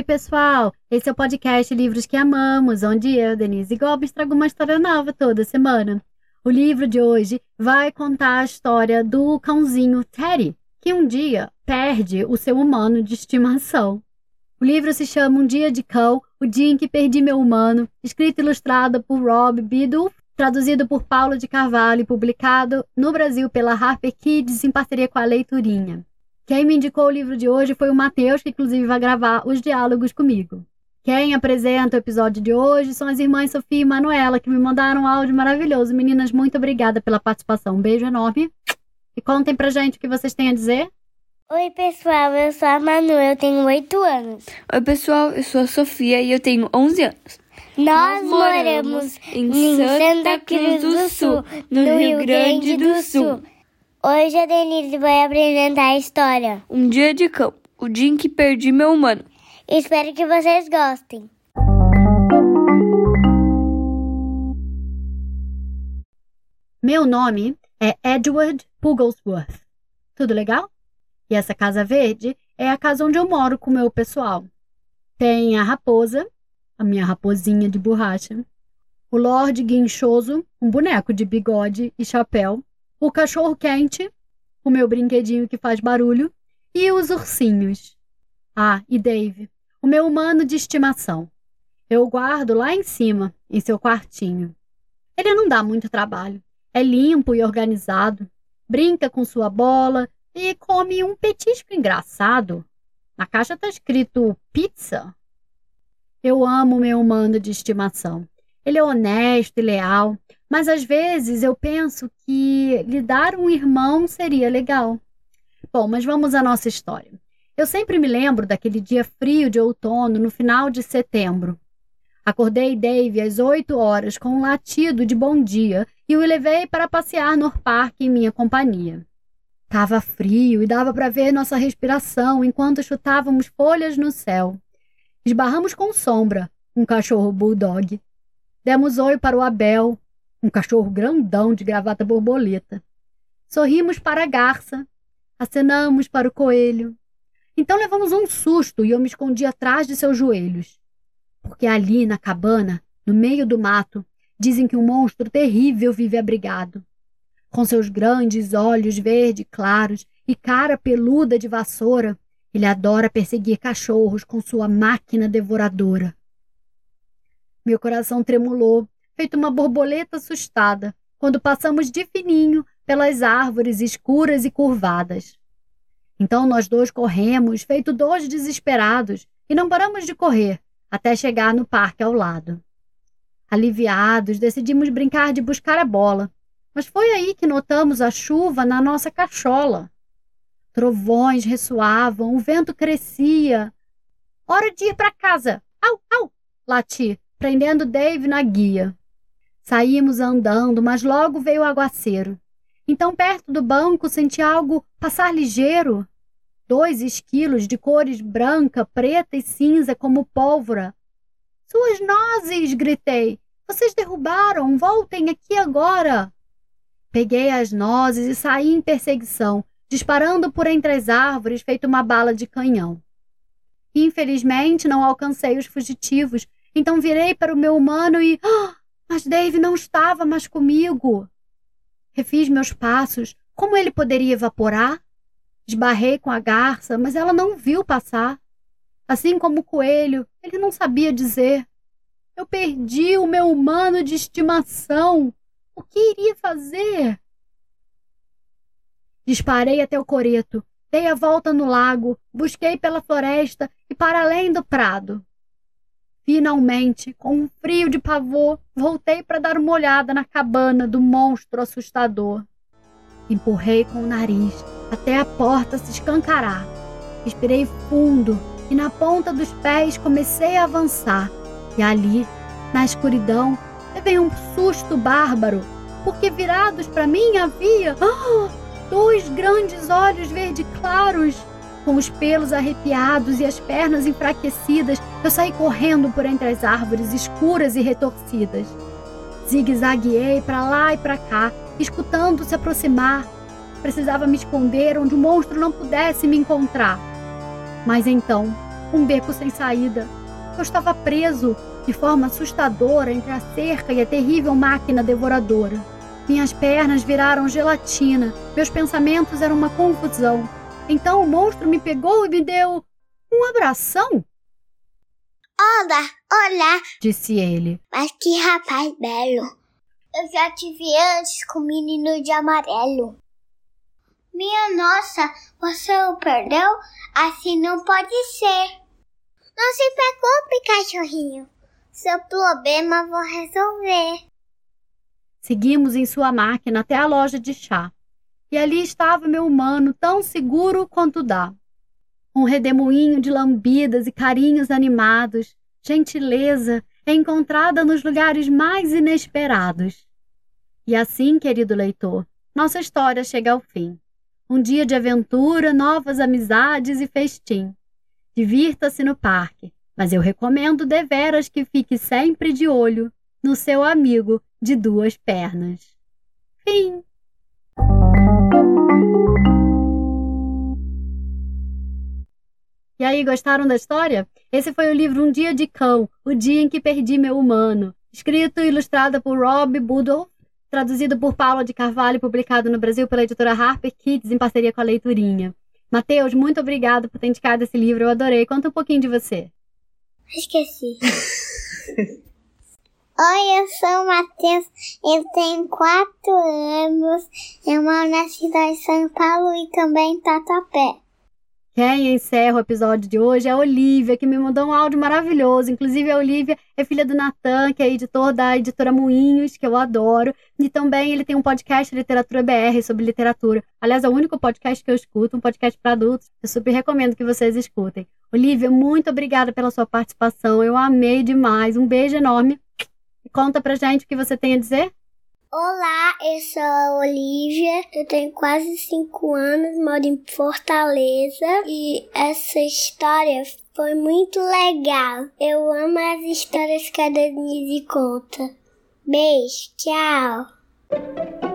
Oi, pessoal! Esse é o podcast Livros que Amamos, onde eu, Denise Gomes, trago uma história nova toda semana. O livro de hoje vai contar a história do cãozinho Teddy, que um dia perde o seu humano de estimação. O livro se chama Um Dia de Cão, O Dia em que Perdi Meu Humano, escrito e ilustrado por Rob Biddle, traduzido por Paulo de Carvalho e publicado no Brasil pela Harper Kids em parceria com a Leiturinha. Quem me indicou o livro de hoje foi o Matheus, que inclusive vai gravar os diálogos comigo. Quem apresenta o episódio de hoje são as irmãs Sofia e Manuela, que me mandaram um áudio maravilhoso. Meninas, muito obrigada pela participação. Um beijo enorme. E contem pra gente o que vocês têm a dizer. Oi, pessoal, eu sou a Manu, eu tenho 8 anos. Oi, pessoal, eu sou a Sofia e eu tenho 11 anos. Nós, moramos em Santa Cruz do Sul, no Rio Grande do Sul. Hoje a Denise vai apresentar a história. Um dia de cão, o dia em que perdi meu humano. Espero que vocês gostem. Meu nome é Edward Pugglesworth. Tudo legal? E essa casa verde é a casa onde eu moro com o meu pessoal. Tem a raposa, a minha raposinha de borracha, o Lorde Guinchoso, um boneco de bigode e chapéu, o cachorro quente, o meu brinquedinho que faz barulho, e os ursinhos. Ah, e Dave, o meu humano de estimação. Eu guardo lá em cima, em seu quartinho. Ele não dá muito trabalho. É limpo e organizado. Brinca com sua bola e come um petisco engraçado. Na caixa está escrito pizza. Eu amo meu humano de estimação. Ele é honesto e leal, mas às vezes eu penso que lhe dar um irmão seria legal. Bom, mas vamos à nossa história. Eu sempre me lembro daquele dia frio de outono, no final de setembro. Acordei Dave às oito horas com um latido de bom dia e o levei para passear no parque em minha companhia. Tava frio e dava para ver nossa respiração enquanto chutávamos folhas no céu. Esbarramos com Sombra, um cachorro bulldog. Demos oi para o Abel, um cachorro grandão de gravata borboleta. Sorrimos para a garça, acenamos para o coelho. Então levamos um susto e eu me escondi atrás de seus joelhos. Porque ali na cabana, no meio do mato, dizem que um monstro terrível vive abrigado. Com seus grandes olhos verde claros e cara peluda de vassoura, ele adora perseguir cachorros com sua máquina devoradora. Meu coração tremulou, feito uma borboleta assustada, quando passamos de fininho pelas árvores escuras e curvadas. Então nós dois corremos, feito dois desesperados, e não paramos de correr até chegar no parque ao lado. Aliviados, decidimos brincar de buscar a bola, mas foi aí que notamos a chuva na nossa cachola. Trovões ressoavam, o vento crescia. Hora de ir para casa! Au, au! Lati, prendendo Dave na guia. Saímos andando, mas logo veio o aguaceiro. Então, perto do banco, senti algo passar ligeiro. Dois esquilos de cores branca, preta e cinza como pólvora. Suas nozes! gritei. Vocês derrubaram! Voltem aqui agora! Peguei as nozes e saí em perseguição, disparando por entre as árvores feito uma bala de canhão. Infelizmente, não alcancei os fugitivos então virei para o meu humano e. Oh, mas Dave não estava mais comigo. Refiz meus passos. Como ele poderia evaporar? Esbarrei com a garça, mas ela não viu passar. Assim como o coelho, ele não sabia dizer. Eu perdi o meu humano de estimação. O que iria fazer? Disparei até o coreto, dei a volta no lago, busquei pela floresta e para além do prado. Finalmente, com um frio de pavor, voltei para dar uma olhada na cabana do monstro assustador. Empurrei com o nariz até a porta se escancarar. Respirei fundo e na ponta dos pés comecei a avançar. E ali, na escuridão, levei um susto bárbaro, porque virados para mim havia oh, dois grandes olhos verde claros com os pelos arrepiados e as pernas enfraquecidas, eu saí correndo por entre as árvores escuras e retorcidas. Zigue-zagueei para lá e para cá, escutando se aproximar. Precisava me esconder onde o monstro não pudesse me encontrar. Mas então, um beco sem saída. Eu estava preso de forma assustadora entre a cerca e a terrível máquina devoradora. Minhas pernas viraram gelatina, meus pensamentos eram uma confusão. Então o monstro me pegou e me deu um abração. Olá, olá, disse ele. Mas que rapaz belo. Eu já tive antes com o menino de amarelo. Minha nossa, você o perdeu? Assim não pode ser. Não se preocupe, cachorrinho. Seu problema vou resolver. Seguimos em sua máquina até a loja de chá. E ali estava meu humano, tão seguro quanto dá. Um redemoinho de lambidas e carinhos animados, gentileza encontrada nos lugares mais inesperados. E assim, querido leitor, nossa história chega ao fim. Um dia de aventura, novas amizades e festim. Divirta-se no parque, mas eu recomendo deveras que fique sempre de olho no seu amigo de duas pernas. Fim. E aí, gostaram da história? Esse foi o livro Um Dia de Cão, O Dia em que Perdi Meu Humano, escrito e ilustrado por Rob Budolf, traduzido por Paula de Carvalho e publicado no Brasil pela editora Harper Kids em parceria com a Leiturinha. Matheus, muito obrigado por ter indicado esse livro, eu adorei. Conta um pouquinho de você. Esqueci. Oi, eu sou o Matheus, eu tenho quatro anos, eu moro na cidade de São Paulo e também em Tatuapé. Quem encerra o episódio de hoje é a Olivia, que me mandou um áudio maravilhoso. Inclusive, a Olivia é filha do Natan, que é editor da editora Moinhos, que eu adoro. E também ele tem um podcast Literatura BR sobre literatura. Aliás, é o único podcast que eu escuto, um podcast para adultos. Eu super recomendo que vocês escutem. Olivia, muito obrigada pela sua participação. Eu amei demais. Um beijo enorme. E conta pra gente o que você tem a dizer. Olá, eu sou a Olivia, eu tenho quase 5 anos, moro em Fortaleza e essa história foi muito legal. Eu amo as histórias que a Denise conta. Beijo, tchau!